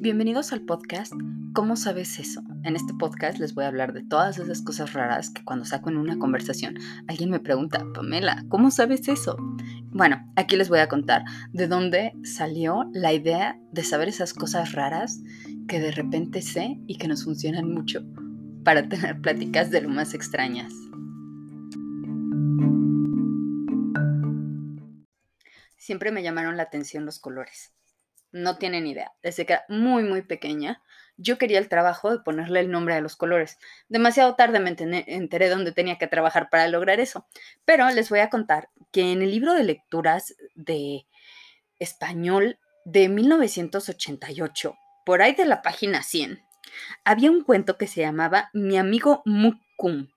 Bienvenidos al podcast ¿Cómo sabes eso? En este podcast les voy a hablar de todas esas cosas raras que cuando saco en una conversación alguien me pregunta, Pamela, ¿cómo sabes eso? Bueno, aquí les voy a contar de dónde salió la idea de saber esas cosas raras que de repente sé y que nos funcionan mucho para tener pláticas de lo más extrañas. Siempre me llamaron la atención los colores. No tienen idea. Desde que era muy, muy pequeña, yo quería el trabajo de ponerle el nombre a los colores. Demasiado tarde me enteré dónde tenía que trabajar para lograr eso. Pero les voy a contar que en el libro de lecturas de español de 1988, por ahí de la página 100, había un cuento que se llamaba Mi amigo Mukum.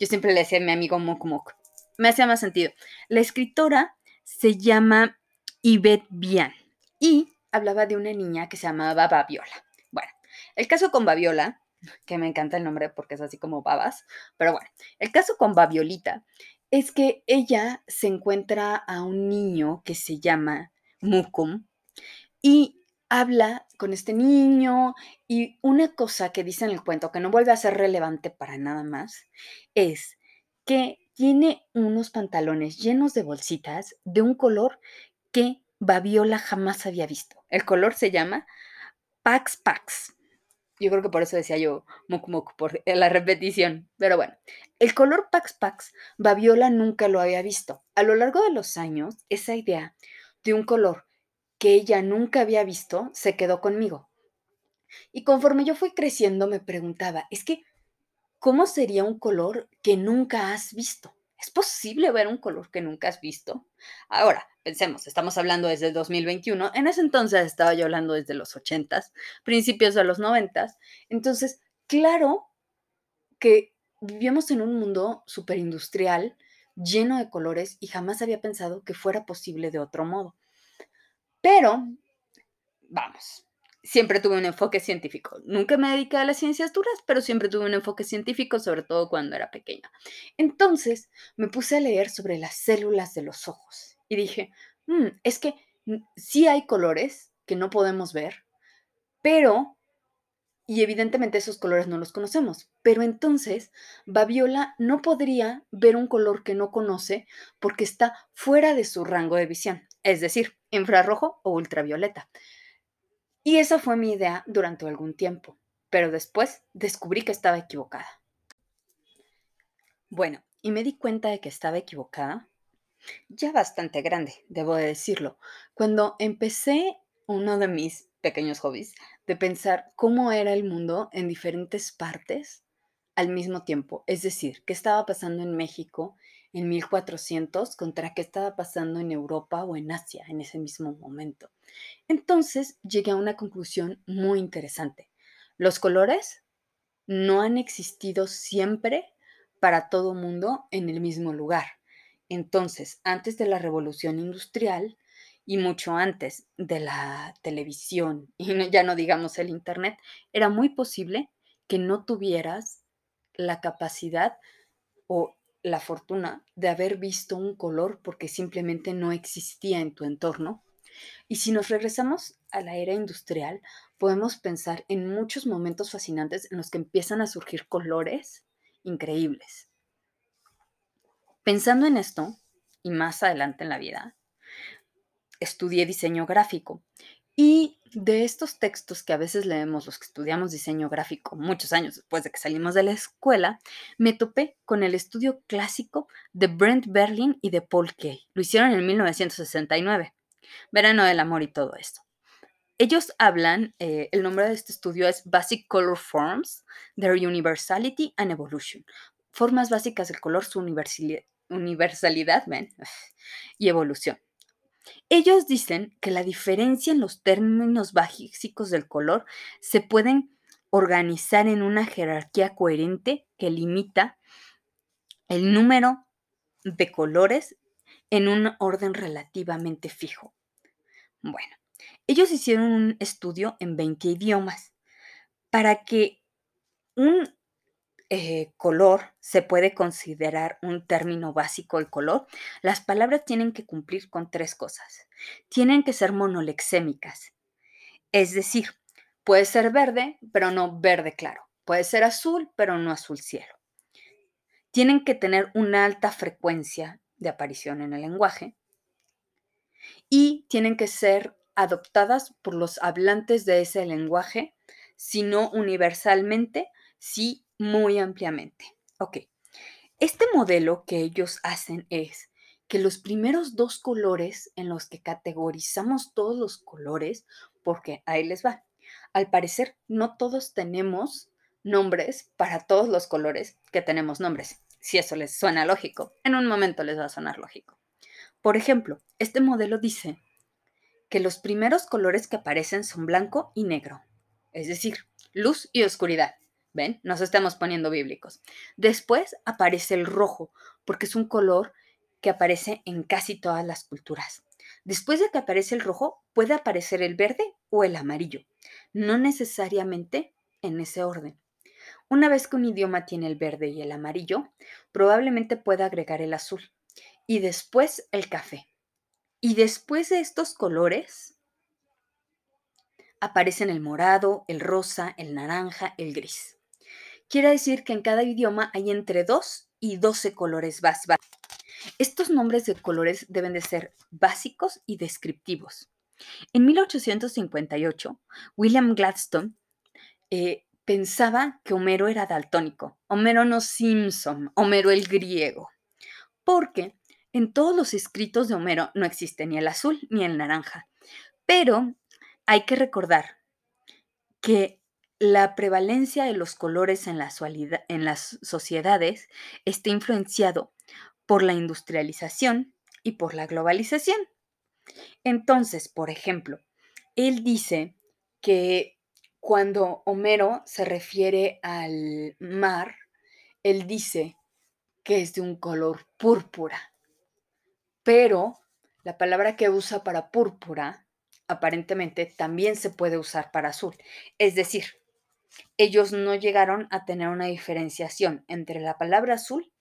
Yo siempre le decía mi amigo Muk Me hacía más sentido. La escritora se llama Yvette Bian y hablaba de una niña que se llamaba Babiola. Bueno, el caso con Babiola, que me encanta el nombre porque es así como babas, pero bueno, el caso con Babiolita es que ella se encuentra a un niño que se llama Mukum y habla con este niño y una cosa que dice en el cuento que no vuelve a ser relevante para nada más es que tiene unos pantalones llenos de bolsitas de un color que Babiola jamás había visto. El color se llama Pax Pax. Yo creo que por eso decía yo Muk Muk, por la repetición. Pero bueno, el color Pax Pax, Babiola nunca lo había visto. A lo largo de los años, esa idea de un color que ella nunca había visto se quedó conmigo. Y conforme yo fui creciendo, me preguntaba, es que, ¿cómo sería un color que nunca has visto? ¿Es posible ver un color que nunca has visto? Ahora, pensemos, estamos hablando desde el 2021, en ese entonces estaba yo hablando desde los 80s, principios de los 90s, entonces, claro que vivíamos en un mundo superindustrial lleno de colores y jamás había pensado que fuera posible de otro modo. Pero, vamos, siempre tuve un enfoque científico. Nunca me dediqué a las ciencias duras, pero siempre tuve un enfoque científico, sobre todo cuando era pequeña. Entonces me puse a leer sobre las células de los ojos y dije, mm, es que sí hay colores que no podemos ver, pero, y evidentemente esos colores no los conocemos, pero entonces Babiola no podría ver un color que no conoce porque está fuera de su rango de visión, es decir, infrarrojo o ultravioleta. Y esa fue mi idea durante algún tiempo, pero después descubrí que estaba equivocada. Bueno, y me di cuenta de que estaba equivocada, ya bastante grande, debo de decirlo, cuando empecé uno de mis pequeños hobbies de pensar cómo era el mundo en diferentes partes al mismo tiempo, es decir, qué estaba pasando en México en 1400 contra qué estaba pasando en Europa o en Asia en ese mismo momento. Entonces llegué a una conclusión muy interesante. Los colores no han existido siempre para todo mundo en el mismo lugar. Entonces, antes de la revolución industrial y mucho antes de la televisión y ya no digamos el Internet, era muy posible que no tuvieras la capacidad o la fortuna de haber visto un color porque simplemente no existía en tu entorno. Y si nos regresamos a la era industrial, podemos pensar en muchos momentos fascinantes en los que empiezan a surgir colores increíbles. Pensando en esto, y más adelante en la vida, estudié diseño gráfico y de estos textos que a veces leemos los que estudiamos diseño gráfico muchos años después de que salimos de la escuela, me topé con el estudio clásico de Brent Berlin y de Paul Kay. Lo hicieron en 1969. Verano del amor y todo esto. Ellos hablan, eh, el nombre de este estudio es Basic Color Forms, Their Universality and Evolution. Formas básicas del color, su universalidad, y evolución. Ellos dicen que la diferencia en los términos básicos del color se pueden organizar en una jerarquía coherente que limita el número de colores en un orden relativamente fijo. Bueno, ellos hicieron un estudio en 20 idiomas para que un eh, color se puede considerar un término básico el color, las palabras tienen que cumplir con tres cosas. Tienen que ser monolexémicas, es decir, puede ser verde, pero no verde claro. Puede ser azul, pero no azul cielo. Tienen que tener una alta frecuencia de aparición en el lenguaje y tienen que ser adoptadas por los hablantes de ese lenguaje, si no universalmente, sí muy ampliamente. Ok, este modelo que ellos hacen es que los primeros dos colores en los que categorizamos todos los colores, porque ahí les va, al parecer no todos tenemos nombres para todos los colores que tenemos nombres. Si eso les suena lógico, en un momento les va a sonar lógico. Por ejemplo, este modelo dice que los primeros colores que aparecen son blanco y negro, es decir, luz y oscuridad. ¿Ven? Nos estamos poniendo bíblicos. Después aparece el rojo, porque es un color que aparece en casi todas las culturas. Después de que aparece el rojo, puede aparecer el verde o el amarillo, no necesariamente en ese orden. Una vez que un idioma tiene el verde y el amarillo, probablemente pueda agregar el azul y después el café. Y después de estos colores, aparecen el morado, el rosa, el naranja, el gris. Quiere decir que en cada idioma hay entre 2 y 12 colores básicos. Estos nombres de colores deben de ser básicos y descriptivos. En 1858, William Gladstone eh, pensaba que Homero era daltónico, Homero no Simpson, Homero el griego, porque en todos los escritos de Homero no existe ni el azul ni el naranja. Pero hay que recordar que la prevalencia de los colores en, las sociedades está influenciado por la industrialización y por la globalización. Entonces, por ejemplo, él dice que cuando Homero se refiere al mar, él dice que es de un color púrpura, pero la palabra que usa para púrpura aparentemente también se puede usar para azul. Es decir, ellos no llegaron a tener una diferenciación entre la palabra azul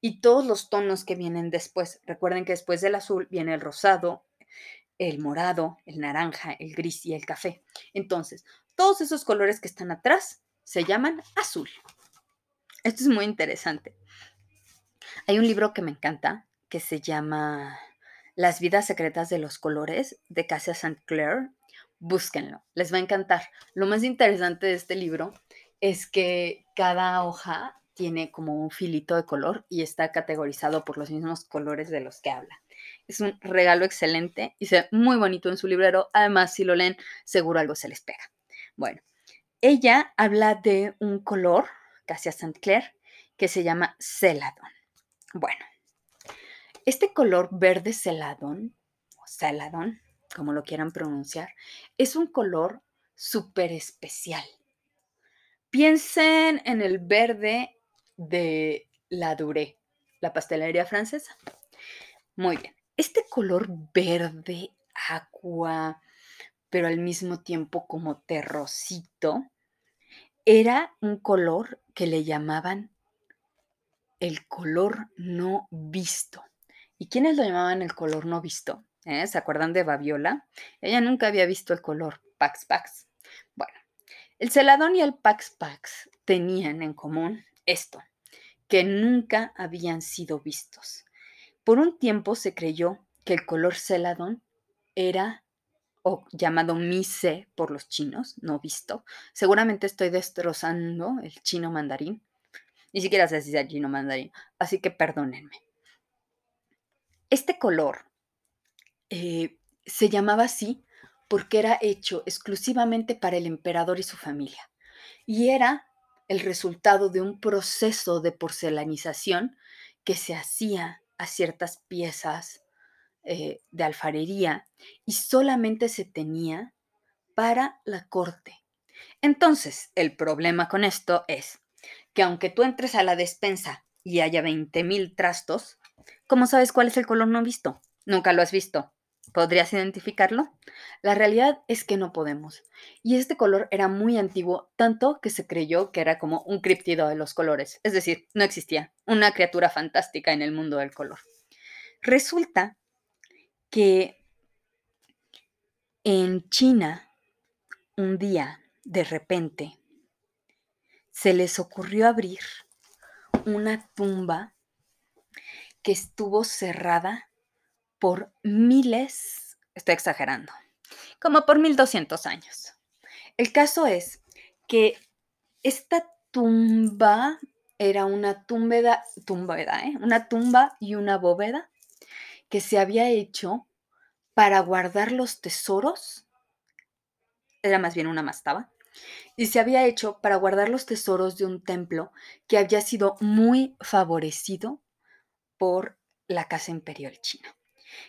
y todos los tonos que vienen después. Recuerden que después del azul viene el rosado, el morado, el naranja, el gris y el café. Entonces, todos esos colores que están atrás se llaman azul. Esto es muy interesante. Hay un libro que me encanta que se llama Las vidas secretas de los colores de Cassia St. Clair. Búsquenlo, les va a encantar. Lo más interesante de este libro es que cada hoja tiene como un filito de color y está categorizado por los mismos colores de los que habla. Es un regalo excelente y se ve muy bonito en su librero. Además, si lo leen, seguro algo se les pega. Bueno, ella habla de un color, casi a Saint Clair, que se llama celadón. Bueno, este color verde celadón, o celadón, como lo quieran pronunciar, es un color súper especial. Piensen en el verde de la Duré, la pastelería francesa. Muy bien. Este color verde, agua, pero al mismo tiempo como terrocito, era un color que le llamaban el color no visto. ¿Y quiénes lo llamaban el color no visto? ¿Eh? ¿Se acuerdan de Babiola? Ella nunca había visto el color Pax Pax. Bueno, el celadón y el Pax Pax tenían en común esto, que nunca habían sido vistos. Por un tiempo se creyó que el color celadón era o llamado mise por los chinos, no visto. Seguramente estoy destrozando el chino mandarín. Ni siquiera sé si es el chino mandarín, así que perdónenme. Este color eh, se llamaba así porque era hecho exclusivamente para el emperador y su familia. Y era el resultado de un proceso de porcelanización que se hacía a ciertas piezas eh, de alfarería y solamente se tenía para la corte. Entonces, el problema con esto es que aunque tú entres a la despensa y haya 20 mil trastos, ¿cómo sabes cuál es el color no visto? Nunca lo has visto. ¿Podrías identificarlo? La realidad es que no podemos. Y este color era muy antiguo, tanto que se creyó que era como un criptido de los colores. Es decir, no existía una criatura fantástica en el mundo del color. Resulta que en China, un día, de repente, se les ocurrió abrir una tumba que estuvo cerrada por miles, estoy exagerando, como por 1200 años. El caso es que esta tumba era una túmbeda, ¿eh? una tumba y una bóveda que se había hecho para guardar los tesoros, era más bien una mastaba, y se había hecho para guardar los tesoros de un templo que había sido muy favorecido por la Casa Imperial China.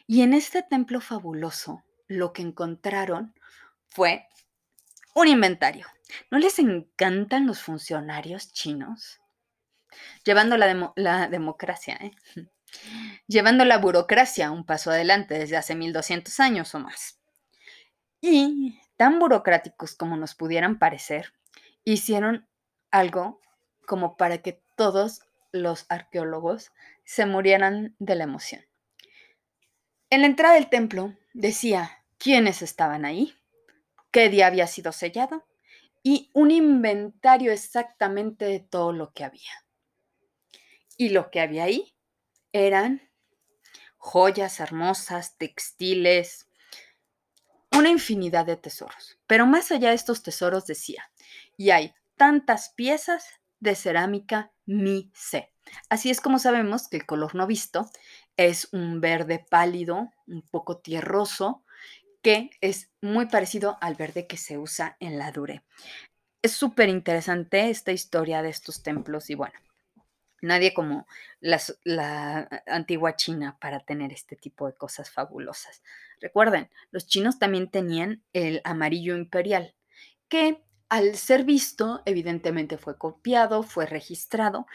Y en este templo fabuloso, lo que encontraron fue un inventario. ¿No les encantan los funcionarios chinos? Llevando la, democracia, ¿eh? llevando la burocracia un paso adelante desde hace 1200 años o más. Y tan burocráticos como nos pudieran parecer, hicieron algo como para que todos los arqueólogos se murieran de la emoción. En la entrada del templo decía quiénes estaban ahí, qué día había sido sellado y un inventario exactamente de todo lo que había. Y lo que había ahí eran joyas hermosas, textiles, una infinidad de tesoros. Pero más allá de estos tesoros decía, y hay tantas piezas de cerámica mi sé. Así es como sabemos que el color no visto es un verde pálido, un poco tierroso, que es muy parecido al verde que se usa en la dure. Es súper interesante esta historia de estos templos y bueno, nadie como la antigua China para tener este tipo de cosas fabulosas. Recuerden, los chinos también tenían el amarillo imperial, que al ser visto, evidentemente fue copiado, fue registrado,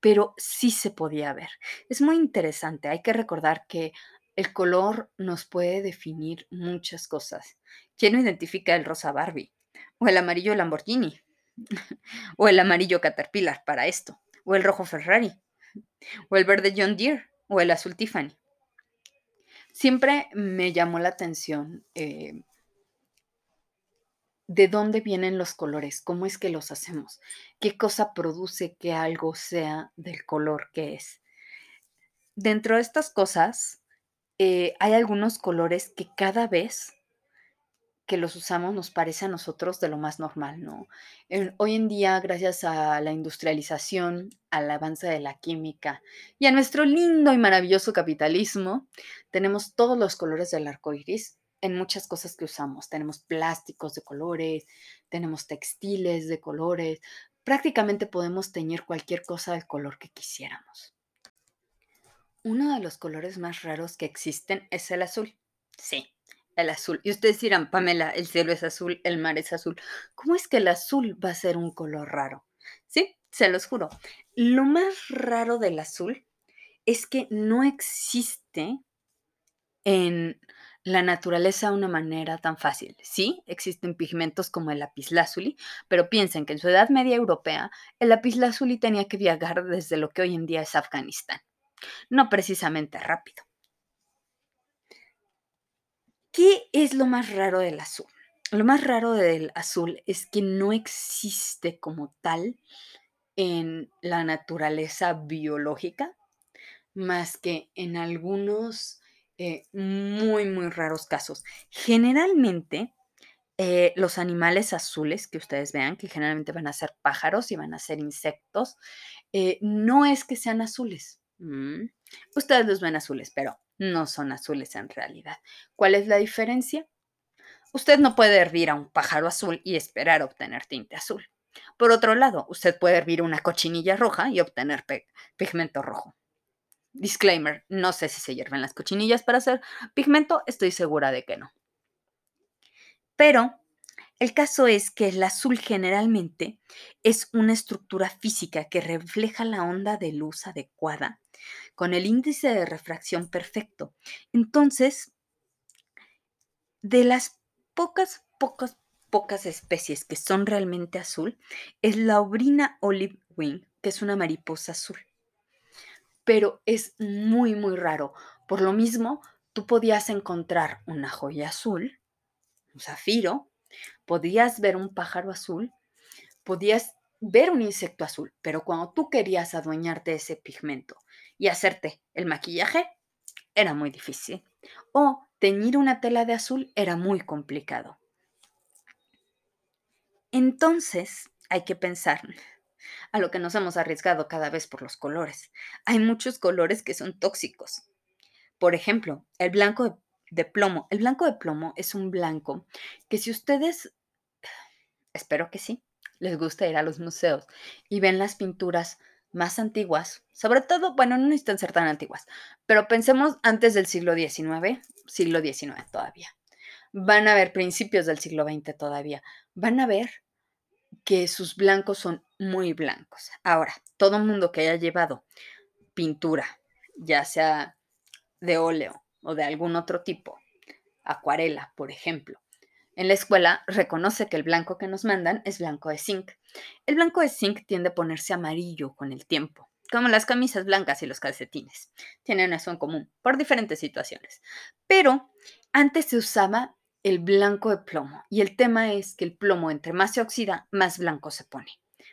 pero sí se podía ver. Es muy interesante, hay que recordar que el color nos puede definir muchas cosas. ¿Quién no identifica el rosa Barbie? O el amarillo Lamborghini. o el amarillo Caterpillar para esto. O el rojo Ferrari. O el verde John Deere. O el azul Tiffany. Siempre me llamó la atención eh, de dónde vienen los colores, cómo es que los hacemos, qué cosa produce que algo sea del color que es. Dentro de estas cosas, eh, hay algunos colores que cada vez que los usamos nos parece a nosotros de lo más normal, ¿no? hoy en día, gracias a la industrialización, al avance de la química y a nuestro lindo y maravilloso capitalismo, tenemos todos los colores del arco iris en muchas cosas que usamos. Tenemos plásticos de colores, tenemos textiles de colores, prácticamente podemos teñir cualquier cosa del color que quisiéramos. Uno de los colores más raros que existen es el azul. Sí, el azul. Y ustedes dirán, Pamela, el cielo es azul, el mar es azul. ¿Cómo es que el azul va a ser un color raro? Sí, se los juro. Lo más raro del azul es que no existe en la naturaleza de una manera tan fácil. Sí, existen pigmentos como el lapislázuli, pero piensen que en su Edad Media Europea el lapislázuli tenía que viajar desde lo que hoy en día es Afganistán. No precisamente rápido. ¿Qué es lo más raro del azul? Lo más raro del azul es que no existe como tal en la naturaleza biológica, más que en algunos eh, muy, muy raros casos. Generalmente, eh, los animales azules que ustedes vean, que generalmente van a ser pájaros y van a ser insectos, eh, no es que sean azules. Ustedes los ven azules, pero no son azules en realidad. ¿Cuál es la diferencia? Usted no puede hervir a un pájaro azul y esperar obtener tinte azul. Por otro lado, usted puede hervir una cochinilla roja y obtener pigmento rojo. Disclaimer, no sé si se hierven las cochinillas para hacer pigmento, estoy segura de que no. Pero el caso es que el azul generalmente es una estructura física que refleja la onda de luz adecuada con el índice de refracción perfecto. Entonces, de las pocas, pocas, pocas especies que son realmente azul es la obrina olive wing, que es una mariposa azul. Pero es muy, muy raro. Por lo mismo, tú podías encontrar una joya azul, un zafiro, podías ver un pájaro azul, podías ver un insecto azul, pero cuando tú querías adueñarte de ese pigmento y hacerte el maquillaje, era muy difícil. O teñir una tela de azul era muy complicado. Entonces, hay que pensar a lo que nos hemos arriesgado cada vez por los colores. Hay muchos colores que son tóxicos. Por ejemplo, el blanco de, plomo. El blanco de plomo es un blanco que si ustedes, espero que sí, les gusta ir a los museos y ven las pinturas más antiguas, sobre todo, bueno, no necesitan ser tan antiguas, pero pensemos antes del siglo XIX, siglo XIX todavía. Van a ver principios del siglo XX todavía. Van a ver que sus blancos son muy blancos. Ahora, todo mundo que haya llevado pintura, ya sea de óleo o de algún otro tipo, acuarela, por ejemplo, en la escuela reconoce que el blanco que nos mandan es blanco de zinc. El blanco de zinc tiende a ponerse amarillo con el tiempo, como las camisas blancas y los calcetines. Tienen eso en común por diferentes situaciones. Pero antes se usaba el blanco de plomo y el tema es que el plomo entre más se oxida, más blanco se pone.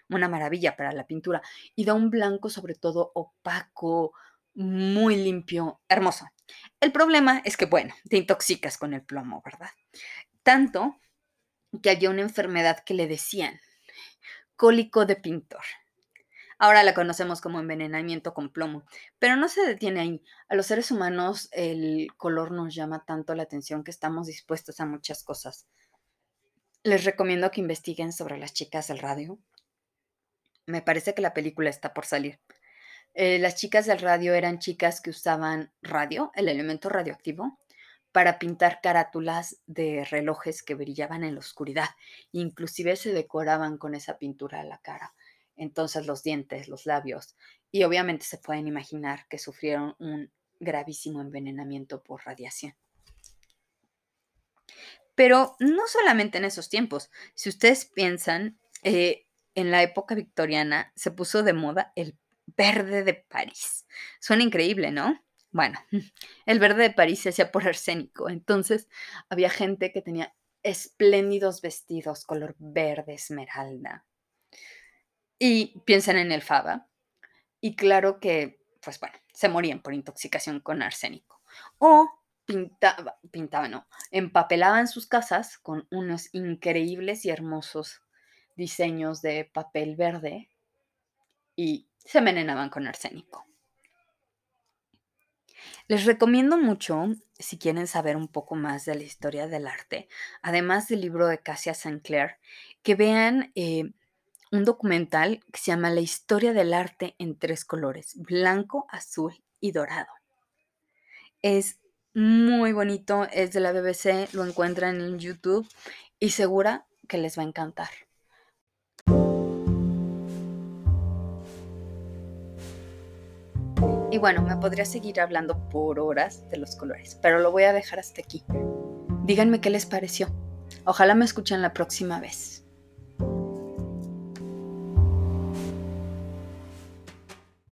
Una maravilla para la pintura y da un blanco sobre todo opaco, muy limpio, hermoso. El problema es que, bueno, te intoxicas con el plomo, ¿verdad? Tanto que había una enfermedad que le decían cólico de pintor. Ahora la conocemos como envenenamiento con plomo, pero no se detiene ahí. A los seres humanos el color nos llama tanto la atención que estamos dispuestos a muchas cosas. Les recomiendo que investiguen sobre las chicas del radio. Me parece que la película está por salir. Eh, las chicas del radio eran chicas que usaban radio, el elemento radioactivo, para pintar carátulas de relojes que brillaban en la oscuridad. Inclusive se decoraban con esa pintura a la cara. Entonces los dientes, los labios. Y obviamente se pueden imaginar que sufrieron un gravísimo envenenamiento por radiación. Pero no solamente en esos tiempos. Si ustedes piensan, eh, en la época victoriana se puso de moda el verde de París. Suena increíble, ¿no? Bueno, el verde de París se hacía por arsénico, entonces había gente que tenía espléndidos vestidos color verde esmeralda. Y piensan en el fava. Y claro que, pues bueno, se morían por intoxicación con arsénico. O pintaba, pintaban, no, empapelaban sus casas con unos increíbles y hermosos diseños de papel verde y se envenenaban con arsénico. Les recomiendo mucho, si quieren saber un poco más de la historia del arte, además del libro de Cassia Sinclair, que vean eh, un documental que se llama La historia del arte en tres colores, blanco, azul y dorado. Es muy bonito, es de la BBC, lo encuentran en YouTube y segura que les va a encantar. Y bueno, me podría seguir hablando por horas de los colores, pero lo voy a dejar hasta aquí. Díganme qué les pareció. Ojalá me escuchen la próxima vez.